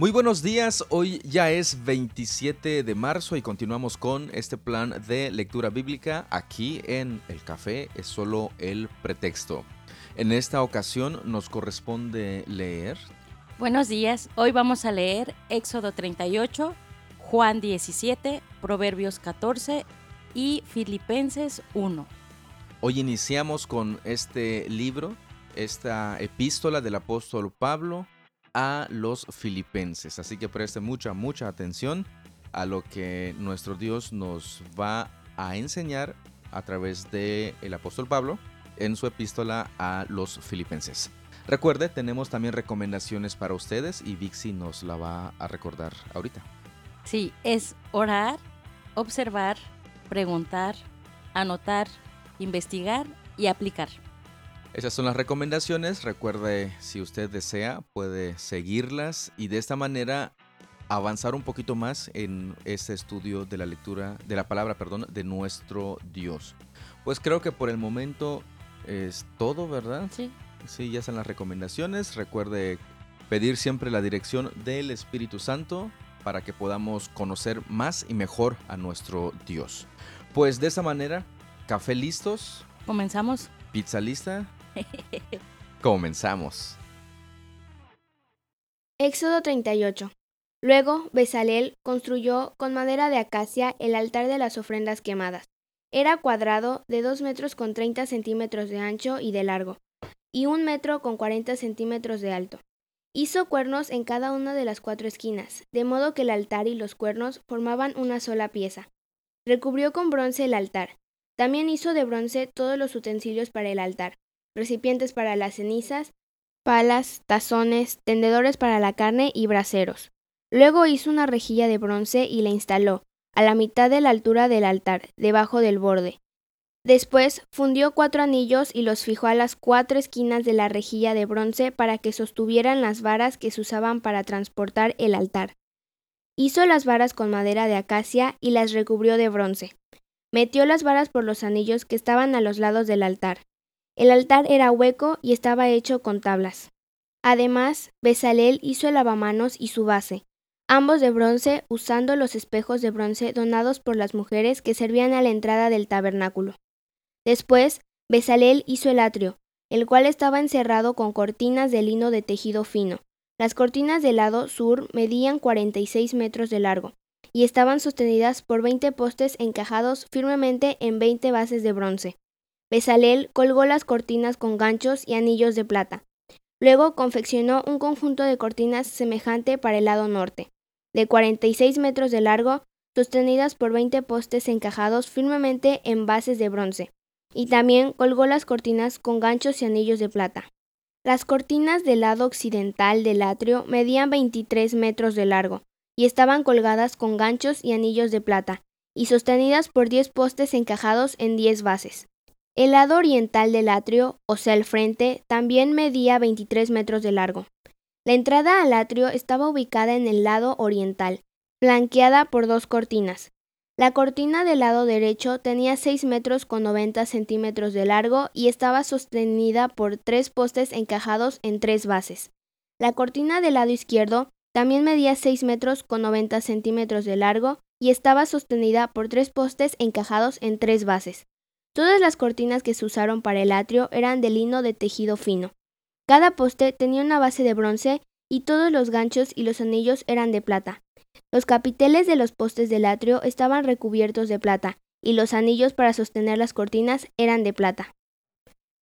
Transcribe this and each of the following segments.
Muy buenos días, hoy ya es 27 de marzo y continuamos con este plan de lectura bíblica aquí en El Café es solo el pretexto. En esta ocasión nos corresponde leer... Buenos días, hoy vamos a leer Éxodo 38, Juan 17, Proverbios 14 y Filipenses 1. Hoy iniciamos con este libro, esta epístola del apóstol Pablo a los filipenses. Así que preste mucha, mucha atención a lo que nuestro Dios nos va a enseñar a través del el apóstol Pablo en su epístola a los filipenses. Recuerde, tenemos también recomendaciones para ustedes y Vixi nos la va a recordar ahorita. Sí, es orar, observar, preguntar, anotar, investigar y aplicar. Esas son las recomendaciones. Recuerde, si usted desea, puede seguirlas y de esta manera avanzar un poquito más en este estudio de la lectura, de la palabra, perdón, de nuestro Dios. Pues creo que por el momento es todo, ¿verdad? Sí. Sí, ya están las recomendaciones. Recuerde pedir siempre la dirección del Espíritu Santo para que podamos conocer más y mejor a nuestro Dios. Pues de esa manera, café listos. Comenzamos. Pizza lista. Comenzamos. Éxodo 38. Luego Bezalel construyó con madera de acacia el altar de las ofrendas quemadas. Era cuadrado de 2 metros con 30 centímetros de ancho y de largo, y un metro con 40 centímetros de alto. Hizo cuernos en cada una de las cuatro esquinas, de modo que el altar y los cuernos formaban una sola pieza. Recubrió con bronce el altar. También hizo de bronce todos los utensilios para el altar, recipientes para las cenizas, palas, tazones, tendedores para la carne y braseros. Luego hizo una rejilla de bronce y la instaló, a la mitad de la altura del altar, debajo del borde. Después fundió cuatro anillos y los fijó a las cuatro esquinas de la rejilla de bronce para que sostuvieran las varas que se usaban para transportar el altar. Hizo las varas con madera de acacia y las recubrió de bronce. Metió las varas por los anillos que estaban a los lados del altar. El altar era hueco y estaba hecho con tablas. Además, Bezalel hizo el lavamanos y su base, ambos de bronce, usando los espejos de bronce donados por las mujeres que servían a la entrada del tabernáculo. Después, Bezalel hizo el atrio, el cual estaba encerrado con cortinas de lino de tejido fino. Las cortinas del lado sur medían 46 metros de largo y estaban sostenidas por 20 postes encajados firmemente en 20 bases de bronce. Bezalel colgó las cortinas con ganchos y anillos de plata. Luego confeccionó un conjunto de cortinas semejante para el lado norte, de 46 metros de largo, sostenidas por 20 postes encajados firmemente en bases de bronce y también colgó las cortinas con ganchos y anillos de plata. Las cortinas del lado occidental del atrio medían 23 metros de largo y estaban colgadas con ganchos y anillos de plata y sostenidas por 10 postes encajados en 10 bases. El lado oriental del atrio, o sea el frente, también medía 23 metros de largo. La entrada al atrio estaba ubicada en el lado oriental, flanqueada por dos cortinas, la cortina del lado derecho tenía 6 metros con 90 centímetros de largo y estaba sostenida por tres postes encajados en tres bases. La cortina del lado izquierdo también medía 6 metros con 90 centímetros de largo y estaba sostenida por tres postes encajados en tres bases. Todas las cortinas que se usaron para el atrio eran de lino de tejido fino. Cada poste tenía una base de bronce y todos los ganchos y los anillos eran de plata. Los capiteles de los postes del atrio estaban recubiertos de plata, y los anillos para sostener las cortinas eran de plata.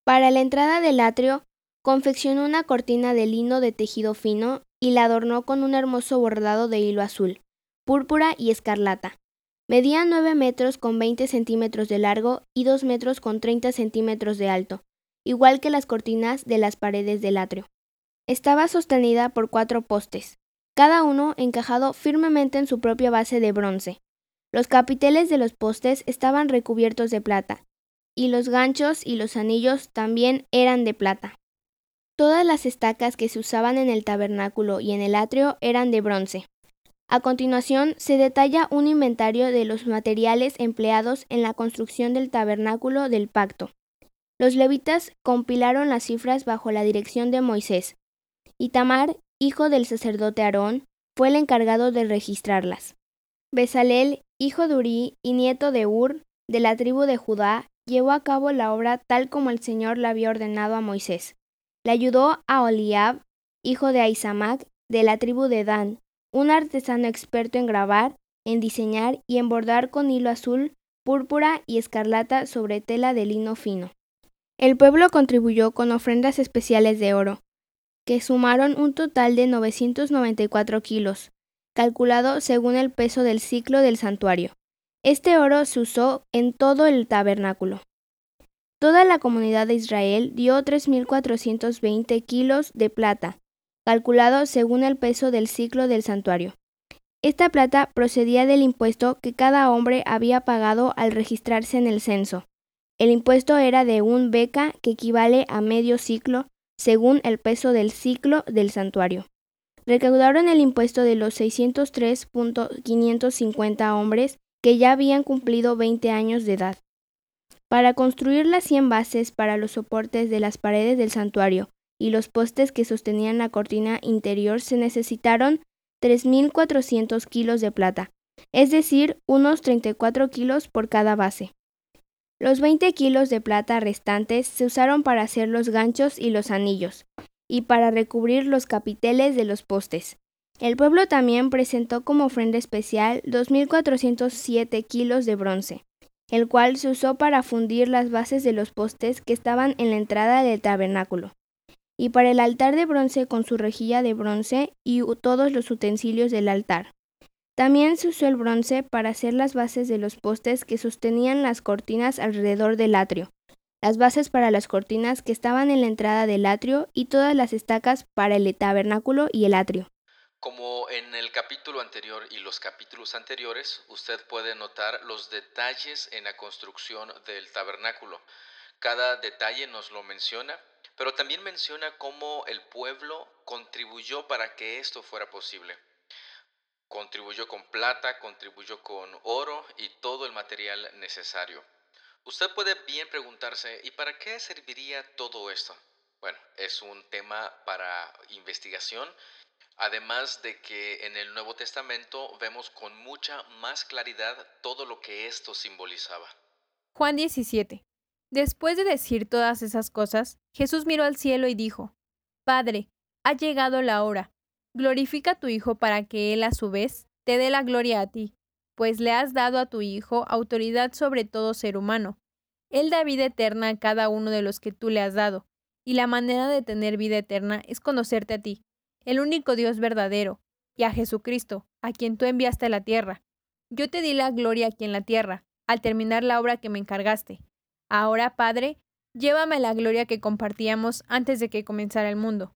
Para la entrada del atrio, confeccionó una cortina de lino de tejido fino y la adornó con un hermoso bordado de hilo azul, púrpura y escarlata. Medía 9 metros con 20 centímetros de largo y 2 metros con 30 centímetros de alto, igual que las cortinas de las paredes del atrio. Estaba sostenida por cuatro postes, cada uno encajado firmemente en su propia base de bronce. Los capiteles de los postes estaban recubiertos de plata, y los ganchos y los anillos también eran de plata. Todas las estacas que se usaban en el tabernáculo y en el atrio eran de bronce. A continuación se detalla un inventario de los materiales empleados en la construcción del tabernáculo del pacto. Los levitas compilaron las cifras bajo la dirección de Moisés. Itamar hijo del sacerdote Aarón, fue el encargado de registrarlas. Besalel, hijo de Uri y nieto de Ur, de la tribu de Judá, llevó a cabo la obra tal como el Señor la había ordenado a Moisés. Le ayudó a Oliab, hijo de Aisamac, de la tribu de Dan, un artesano experto en grabar, en diseñar y en bordar con hilo azul, púrpura y escarlata sobre tela de lino fino. El pueblo contribuyó con ofrendas especiales de oro, que sumaron un total de 994 kilos, calculado según el peso del ciclo del santuario. Este oro se usó en todo el tabernáculo. Toda la comunidad de Israel dio 3.420 kilos de plata, calculado según el peso del ciclo del santuario. Esta plata procedía del impuesto que cada hombre había pagado al registrarse en el censo. El impuesto era de un beca que equivale a medio ciclo según el peso del ciclo del santuario. Recaudaron el impuesto de los 603.550 hombres que ya habían cumplido 20 años de edad. Para construir las 100 bases para los soportes de las paredes del santuario y los postes que sostenían la cortina interior se necesitaron 3.400 kilos de plata, es decir, unos 34 kilos por cada base. Los 20 kilos de plata restantes se usaron para hacer los ganchos y los anillos, y para recubrir los capiteles de los postes. El pueblo también presentó como ofrenda especial 2.407 kilos de bronce, el cual se usó para fundir las bases de los postes que estaban en la entrada del tabernáculo, y para el altar de bronce con su rejilla de bronce y todos los utensilios del altar. También se usó el bronce para hacer las bases de los postes que sostenían las cortinas alrededor del atrio, las bases para las cortinas que estaban en la entrada del atrio y todas las estacas para el tabernáculo y el atrio. Como en el capítulo anterior y los capítulos anteriores, usted puede notar los detalles en la construcción del tabernáculo. Cada detalle nos lo menciona, pero también menciona cómo el pueblo contribuyó para que esto fuera posible. Contribuyó con plata, contribuyó con oro y todo el material necesario. Usted puede bien preguntarse, ¿y para qué serviría todo esto? Bueno, es un tema para investigación, además de que en el Nuevo Testamento vemos con mucha más claridad todo lo que esto simbolizaba. Juan 17. Después de decir todas esas cosas, Jesús miró al cielo y dijo, Padre, ha llegado la hora Glorifica a tu Hijo para que Él a su vez te dé la gloria a ti, pues le has dado a tu Hijo autoridad sobre todo ser humano. Él da vida eterna a cada uno de los que tú le has dado, y la manera de tener vida eterna es conocerte a ti, el único Dios verdadero, y a Jesucristo, a quien tú enviaste a la tierra. Yo te di la gloria aquí en la tierra, al terminar la obra que me encargaste. Ahora, Padre, llévame la gloria que compartíamos antes de que comenzara el mundo.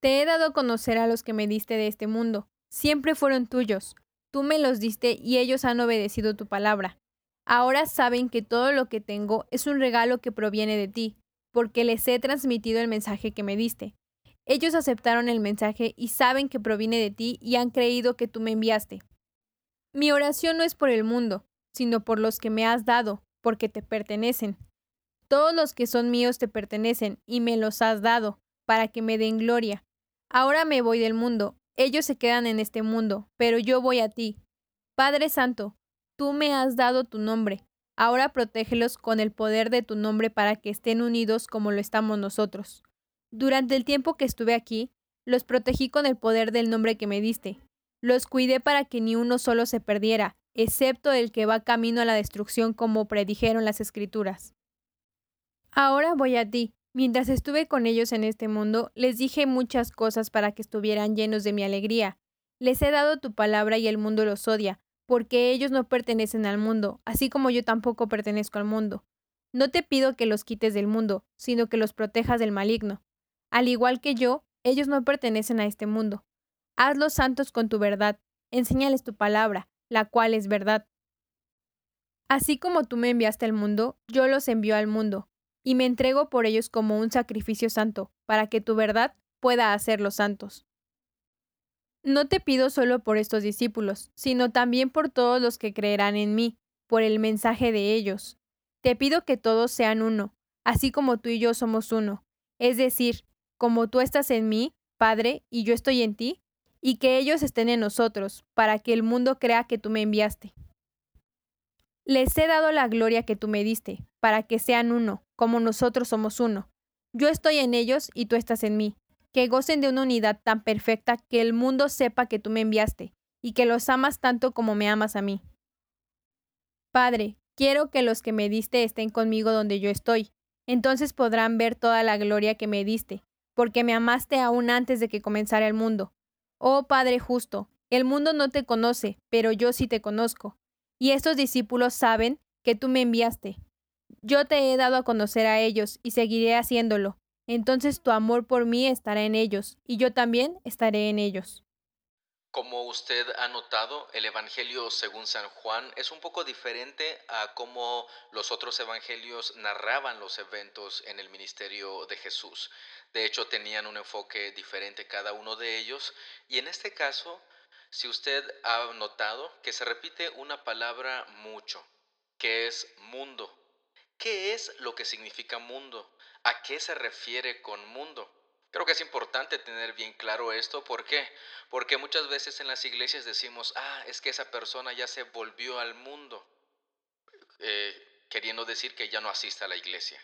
Te he dado a conocer a los que me diste de este mundo. Siempre fueron tuyos. Tú me los diste y ellos han obedecido tu palabra. Ahora saben que todo lo que tengo es un regalo que proviene de ti, porque les he transmitido el mensaje que me diste. Ellos aceptaron el mensaje y saben que proviene de ti y han creído que tú me enviaste. Mi oración no es por el mundo, sino por los que me has dado, porque te pertenecen. Todos los que son míos te pertenecen y me los has dado, para que me den gloria. Ahora me voy del mundo, ellos se quedan en este mundo, pero yo voy a ti. Padre Santo, tú me has dado tu nombre, ahora protégelos con el poder de tu nombre para que estén unidos como lo estamos nosotros. Durante el tiempo que estuve aquí, los protegí con el poder del nombre que me diste. Los cuidé para que ni uno solo se perdiera, excepto el que va camino a la destrucción como predijeron las escrituras. Ahora voy a ti, Mientras estuve con ellos en este mundo, les dije muchas cosas para que estuvieran llenos de mi alegría. Les he dado tu palabra y el mundo los odia, porque ellos no pertenecen al mundo, así como yo tampoco pertenezco al mundo. No te pido que los quites del mundo, sino que los protejas del maligno. Al igual que yo, ellos no pertenecen a este mundo. Hazlos santos con tu verdad, enséñales tu palabra, la cual es verdad. Así como tú me enviaste al mundo, yo los envío al mundo, y me entrego por ellos como un sacrificio santo, para que tu verdad pueda hacerlos santos. No te pido solo por estos discípulos, sino también por todos los que creerán en mí, por el mensaje de ellos. Te pido que todos sean uno, así como tú y yo somos uno, es decir, como tú estás en mí, Padre, y yo estoy en ti, y que ellos estén en nosotros, para que el mundo crea que tú me enviaste. Les he dado la gloria que tú me diste, para que sean uno, como nosotros somos uno. Yo estoy en ellos y tú estás en mí, que gocen de una unidad tan perfecta que el mundo sepa que tú me enviaste, y que los amas tanto como me amas a mí. Padre, quiero que los que me diste estén conmigo donde yo estoy, entonces podrán ver toda la gloria que me diste, porque me amaste aún antes de que comenzara el mundo. Oh Padre justo, el mundo no te conoce, pero yo sí te conozco. Y estos discípulos saben que tú me enviaste. Yo te he dado a conocer a ellos y seguiré haciéndolo. Entonces tu amor por mí estará en ellos, y yo también estaré en ellos. Como usted ha notado, el Evangelio según San Juan es un poco diferente a cómo los otros evangelios narraban los eventos en el ministerio de Jesús. De hecho, tenían un enfoque diferente cada uno de ellos y en este caso, si usted ha notado que se repite una palabra mucho, que es mundo. ¿Qué es lo que significa mundo? ¿A qué se refiere con mundo? Creo que es importante tener bien claro esto. ¿Por qué? Porque muchas veces en las iglesias decimos, ah, es que esa persona ya se volvió al mundo, eh, queriendo decir que ya no asiste a la iglesia.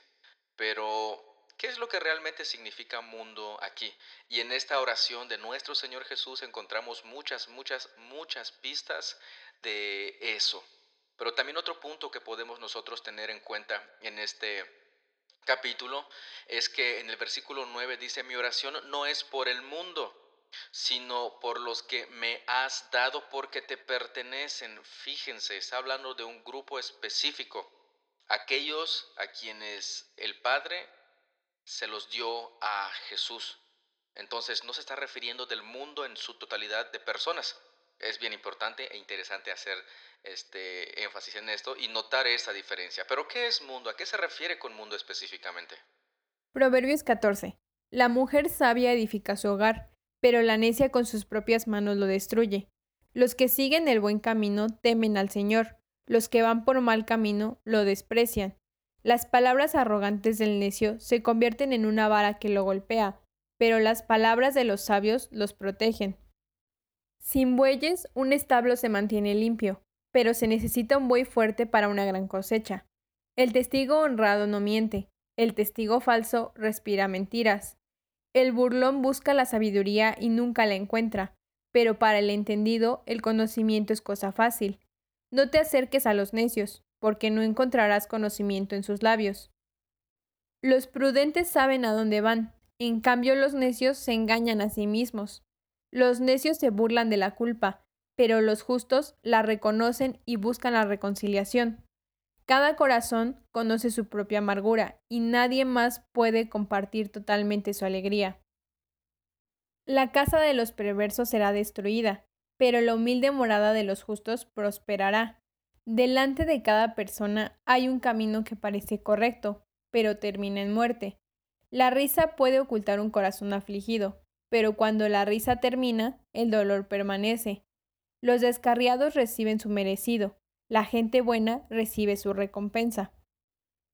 Pero, ¿qué es lo que realmente significa mundo aquí? Y en esta oración de nuestro Señor Jesús encontramos muchas, muchas, muchas pistas de eso. Pero también otro punto que podemos nosotros tener en cuenta en este capítulo es que en el versículo 9 dice, mi oración no es por el mundo, sino por los que me has dado porque te pertenecen. Fíjense, está hablando de un grupo específico, aquellos a quienes el Padre se los dio a Jesús. Entonces no se está refiriendo del mundo en su totalidad de personas. Es bien importante e interesante hacer este énfasis en esto y notar esa diferencia. Pero ¿qué es mundo? ¿A qué se refiere con mundo específicamente? Proverbios 14. La mujer sabia edifica su hogar, pero la necia con sus propias manos lo destruye. Los que siguen el buen camino temen al Señor, los que van por mal camino lo desprecian. Las palabras arrogantes del necio se convierten en una vara que lo golpea, pero las palabras de los sabios los protegen. Sin bueyes, un establo se mantiene limpio, pero se necesita un buey fuerte para una gran cosecha. El testigo honrado no miente, el testigo falso respira mentiras. El burlón busca la sabiduría y nunca la encuentra, pero para el entendido el conocimiento es cosa fácil. No te acerques a los necios, porque no encontrarás conocimiento en sus labios. Los prudentes saben a dónde van, en cambio los necios se engañan a sí mismos. Los necios se burlan de la culpa, pero los justos la reconocen y buscan la reconciliación. Cada corazón conoce su propia amargura y nadie más puede compartir totalmente su alegría. La casa de los perversos será destruida, pero la humilde morada de los justos prosperará. Delante de cada persona hay un camino que parece correcto, pero termina en muerte. La risa puede ocultar un corazón afligido, pero cuando la risa termina, el dolor permanece. Los descarriados reciben su merecido, la gente buena recibe su recompensa.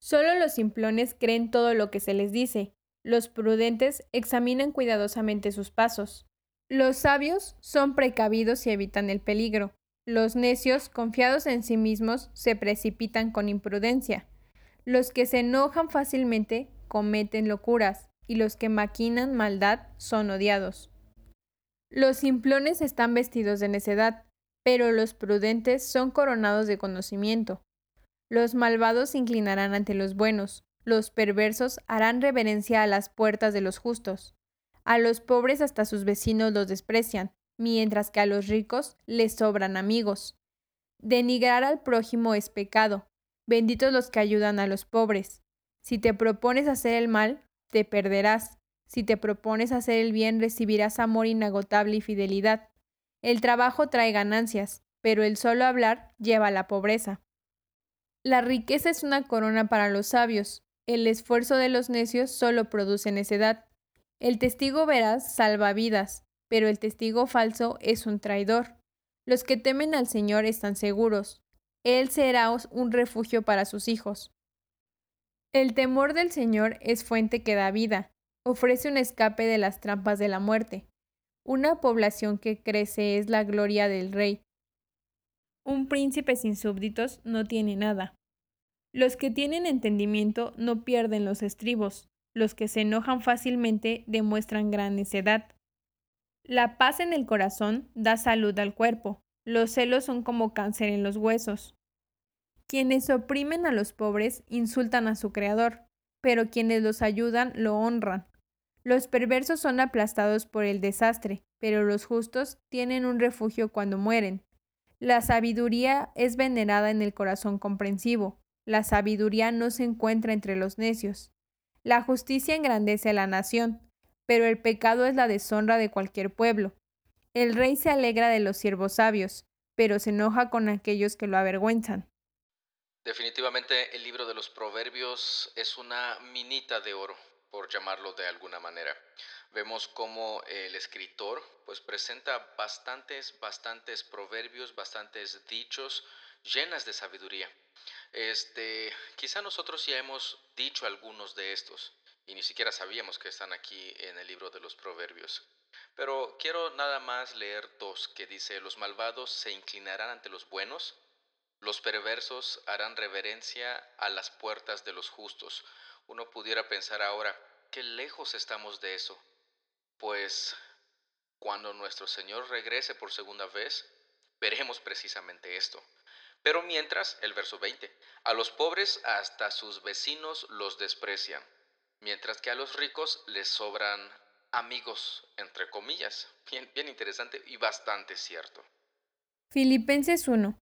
Solo los simplones creen todo lo que se les dice, los prudentes examinan cuidadosamente sus pasos. Los sabios son precavidos y evitan el peligro. Los necios, confiados en sí mismos, se precipitan con imprudencia. Los que se enojan fácilmente cometen locuras, y los que maquinan maldad son odiados. Los simplones están vestidos de necedad, pero los prudentes son coronados de conocimiento. Los malvados se inclinarán ante los buenos, los perversos harán reverencia a las puertas de los justos. A los pobres hasta sus vecinos los desprecian, mientras que a los ricos les sobran amigos. Denigrar al prójimo es pecado. Benditos los que ayudan a los pobres. Si te propones hacer el mal, te perderás. Si te propones hacer el bien, recibirás amor inagotable y fidelidad. El trabajo trae ganancias, pero el solo hablar lleva a la pobreza. La riqueza es una corona para los sabios. El esfuerzo de los necios solo produce necedad. El testigo veraz salva vidas, pero el testigo falso es un traidor. Los que temen al Señor están seguros. Él será un refugio para sus hijos. El temor del Señor es fuente que da vida, ofrece un escape de las trampas de la muerte. Una población que crece es la gloria del rey. Un príncipe sin súbditos no tiene nada. Los que tienen entendimiento no pierden los estribos. Los que se enojan fácilmente demuestran gran necedad. La paz en el corazón da salud al cuerpo. Los celos son como cáncer en los huesos. Quienes oprimen a los pobres insultan a su Creador, pero quienes los ayudan lo honran. Los perversos son aplastados por el desastre, pero los justos tienen un refugio cuando mueren. La sabiduría es venerada en el corazón comprensivo. La sabiduría no se encuentra entre los necios. La justicia engrandece a la nación, pero el pecado es la deshonra de cualquier pueblo. El rey se alegra de los siervos sabios, pero se enoja con aquellos que lo avergüenzan. Definitivamente el libro de los proverbios es una minita de oro, por llamarlo de alguna manera. Vemos cómo el escritor pues presenta bastantes, bastantes proverbios, bastantes dichos llenas de sabiduría. Este, quizá nosotros ya hemos dicho algunos de estos y ni siquiera sabíamos que están aquí en el libro de los proverbios. Pero quiero nada más leer dos que dice, los malvados se inclinarán ante los buenos los perversos harán reverencia a las puertas de los justos. Uno pudiera pensar ahora, qué lejos estamos de eso. Pues cuando nuestro Señor regrese por segunda vez, veremos precisamente esto. Pero mientras, el verso 20, a los pobres hasta sus vecinos los desprecian, mientras que a los ricos les sobran amigos, entre comillas. Bien, interesante y bastante cierto. Filipenses 1.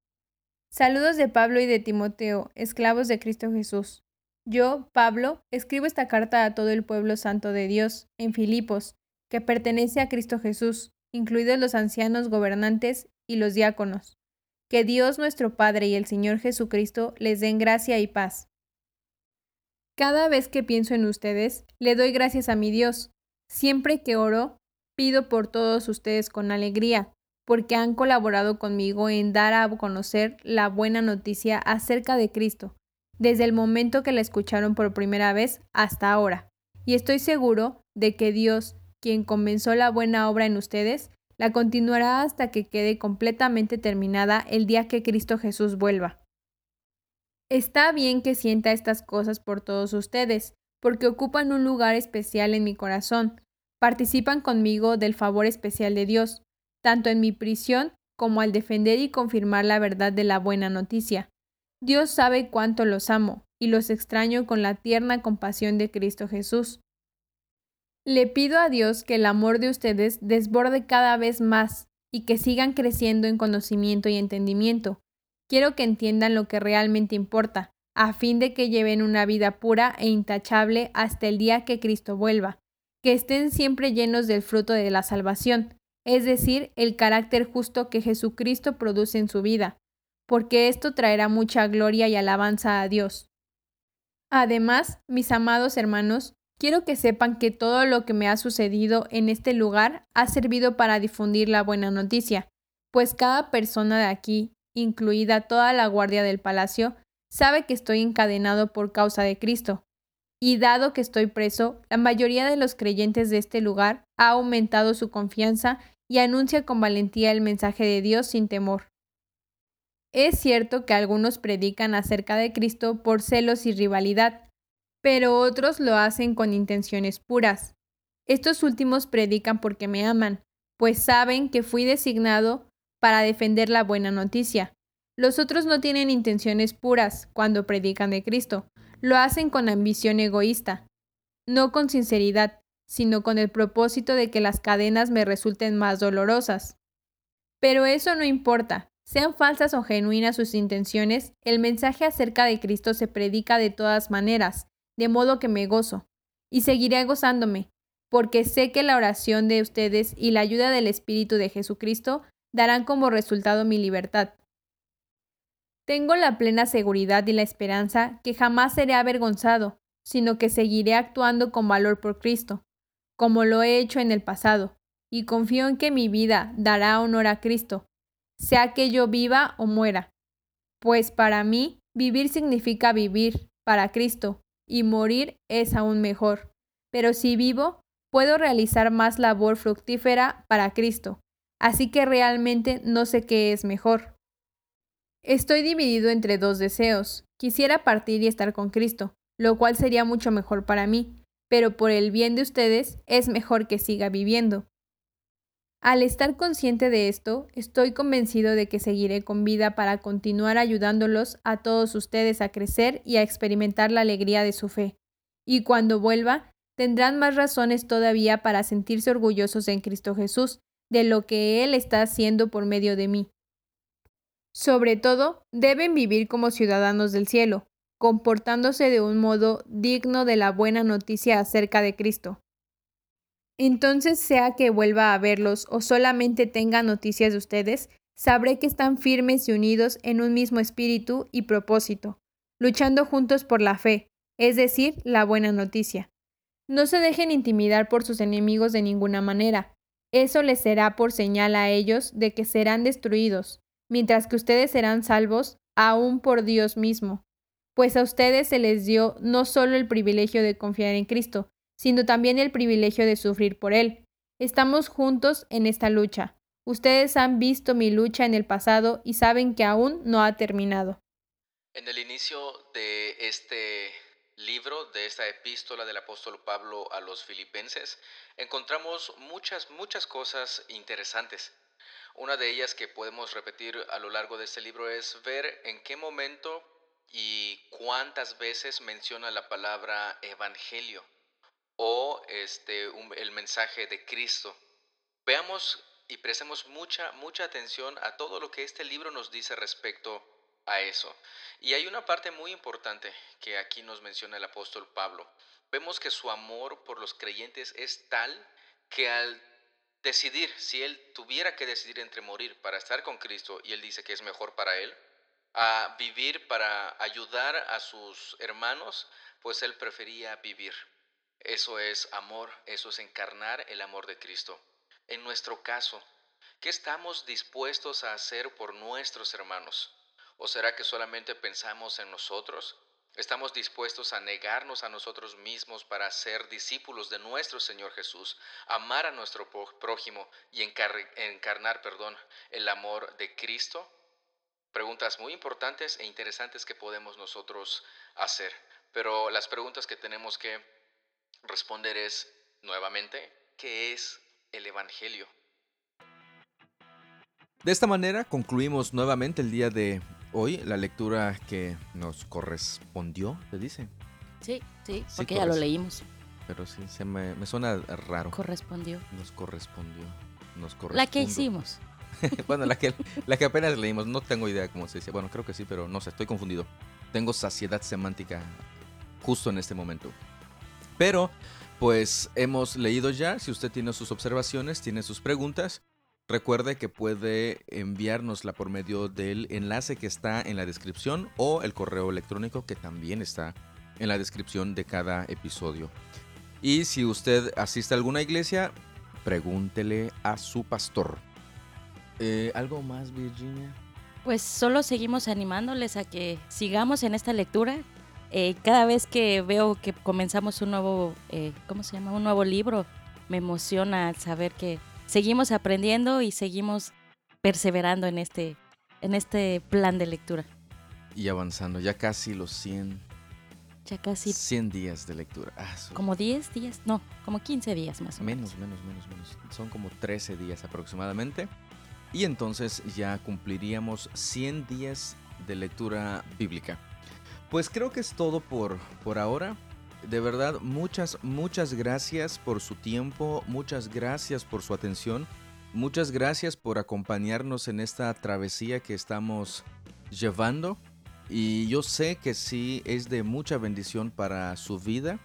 Saludos de Pablo y de Timoteo, esclavos de Cristo Jesús. Yo, Pablo, escribo esta carta a todo el pueblo santo de Dios, en Filipos, que pertenece a Cristo Jesús, incluidos los ancianos gobernantes y los diáconos. Que Dios nuestro Padre y el Señor Jesucristo les den gracia y paz. Cada vez que pienso en ustedes, le doy gracias a mi Dios. Siempre que oro, pido por todos ustedes con alegría, porque han colaborado conmigo en dar a conocer la buena noticia acerca de Cristo, desde el momento que la escucharon por primera vez hasta ahora. Y estoy seguro de que Dios, quien comenzó la buena obra en ustedes, la continuará hasta que quede completamente terminada el día que Cristo Jesús vuelva. Está bien que sienta estas cosas por todos ustedes, porque ocupan un lugar especial en mi corazón, participan conmigo del favor especial de Dios, tanto en mi prisión como al defender y confirmar la verdad de la buena noticia. Dios sabe cuánto los amo y los extraño con la tierna compasión de Cristo Jesús. Le pido a Dios que el amor de ustedes desborde cada vez más y que sigan creciendo en conocimiento y entendimiento. Quiero que entiendan lo que realmente importa, a fin de que lleven una vida pura e intachable hasta el día que Cristo vuelva, que estén siempre llenos del fruto de la salvación, es decir, el carácter justo que Jesucristo produce en su vida, porque esto traerá mucha gloria y alabanza a Dios. Además, mis amados hermanos, quiero que sepan que todo lo que me ha sucedido en este lugar ha servido para difundir la buena noticia, pues cada persona de aquí, incluida toda la guardia del palacio, sabe que estoy encadenado por causa de Cristo. Y dado que estoy preso, la mayoría de los creyentes de este lugar ha aumentado su confianza y anuncia con valentía el mensaje de Dios sin temor. Es cierto que algunos predican acerca de Cristo por celos y rivalidad, pero otros lo hacen con intenciones puras. Estos últimos predican porque me aman, pues saben que fui designado para defender la buena noticia. Los otros no tienen intenciones puras cuando predican de Cristo, lo hacen con ambición egoísta, no con sinceridad, sino con el propósito de que las cadenas me resulten más dolorosas. Pero eso no importa. Sean falsas o genuinas sus intenciones, el mensaje acerca de Cristo se predica de todas maneras, de modo que me gozo, y seguiré gozándome, porque sé que la oración de ustedes y la ayuda del Espíritu de Jesucristo darán como resultado mi libertad. Tengo la plena seguridad y la esperanza que jamás seré avergonzado, sino que seguiré actuando con valor por Cristo, como lo he hecho en el pasado, y confío en que mi vida dará honor a Cristo, sea que yo viva o muera. Pues para mí, vivir significa vivir para Cristo, y morir es aún mejor. Pero si vivo, puedo realizar más labor fructífera para Cristo. Así que realmente no sé qué es mejor. Estoy dividido entre dos deseos. Quisiera partir y estar con Cristo, lo cual sería mucho mejor para mí, pero por el bien de ustedes es mejor que siga viviendo. Al estar consciente de esto, estoy convencido de que seguiré con vida para continuar ayudándolos a todos ustedes a crecer y a experimentar la alegría de su fe. Y cuando vuelva, tendrán más razones todavía para sentirse orgullosos en Cristo Jesús, de lo que Él está haciendo por medio de mí. Sobre todo, deben vivir como ciudadanos del cielo, comportándose de un modo digno de la buena noticia acerca de Cristo. Entonces, sea que vuelva a verlos o solamente tenga noticias de ustedes, sabré que están firmes y unidos en un mismo espíritu y propósito, luchando juntos por la fe, es decir, la buena noticia. No se dejen intimidar por sus enemigos de ninguna manera. Eso les será por señal a ellos de que serán destruidos, mientras que ustedes serán salvos aún por Dios mismo, pues a ustedes se les dio no solo el privilegio de confiar en Cristo, sino también el privilegio de sufrir por Él. Estamos juntos en esta lucha. Ustedes han visto mi lucha en el pasado y saben que aún no ha terminado. En el inicio de este libro, de esta epístola del apóstol Pablo a los filipenses, encontramos muchas, muchas cosas interesantes. Una de ellas que podemos repetir a lo largo de este libro es ver en qué momento y cuántas veces menciona la palabra evangelio o este, el mensaje de Cristo. Veamos y prestemos mucha, mucha atención a todo lo que este libro nos dice respecto a eso. Y hay una parte muy importante que aquí nos menciona el apóstol Pablo. Vemos que su amor por los creyentes es tal que al decidir, si él tuviera que decidir entre morir para estar con Cristo, y él dice que es mejor para él, a vivir para ayudar a sus hermanos, pues él prefería vivir. Eso es amor, eso es encarnar el amor de Cristo. En nuestro caso, ¿qué estamos dispuestos a hacer por nuestros hermanos? ¿O será que solamente pensamos en nosotros? Estamos dispuestos a negarnos a nosotros mismos para ser discípulos de nuestro Señor Jesús, amar a nuestro prójimo y encarnar, perdón, el amor de Cristo. Preguntas muy importantes e interesantes que podemos nosotros hacer. Pero las preguntas que tenemos que responder es, nuevamente, ¿qué es el Evangelio? De esta manera concluimos nuevamente el día de hoy la lectura que nos correspondió, ¿te dice? Sí, sí, porque ya lo leímos. Pero sí, se me, suena raro. Correspondió. Nos correspondió. Nos correspondió. La que hicimos. bueno, la que, la que apenas leímos, no tengo idea cómo se dice. Bueno, creo que sí, pero no sé, estoy confundido. Tengo saciedad semántica justo en este momento. Pero, pues hemos leído ya. Si usted tiene sus observaciones, tiene sus preguntas, Recuerde que puede enviárnosla por medio del enlace que está en la descripción o el correo electrónico que también está en la descripción de cada episodio. Y si usted asiste a alguna iglesia, pregúntele a su pastor. Eh, ¿Algo más, Virginia? Pues solo seguimos animándoles a que sigamos en esta lectura. Eh, cada vez que veo que comenzamos un nuevo, eh, ¿cómo se llama? Un nuevo libro, me emociona saber que seguimos aprendiendo y seguimos perseverando en este, en este plan de lectura. Y avanzando, ya casi los 100. Ya casi. 100 días de lectura. Ah, como 10 días, no, como 15 días más o menos. Menos, menos, menos, menos. Son como 13 días aproximadamente. Y entonces ya cumpliríamos 100 días de lectura bíblica. Pues creo que es todo por, por ahora de verdad, muchas, muchas gracias por su tiempo, muchas gracias por su atención, muchas gracias por acompañarnos en esta travesía que estamos llevando. Y yo sé que sí es de mucha bendición para su vida.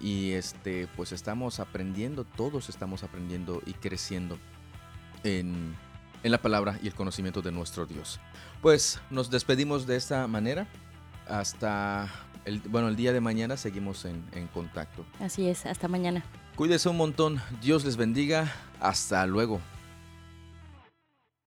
Y este, pues estamos aprendiendo, todos estamos aprendiendo y creciendo en, en la palabra y el conocimiento de nuestro Dios. Pues nos despedimos de esta manera. Hasta bueno, el día de mañana seguimos en, en contacto. Así es, hasta mañana. Cuídese un montón, Dios les bendiga, hasta luego.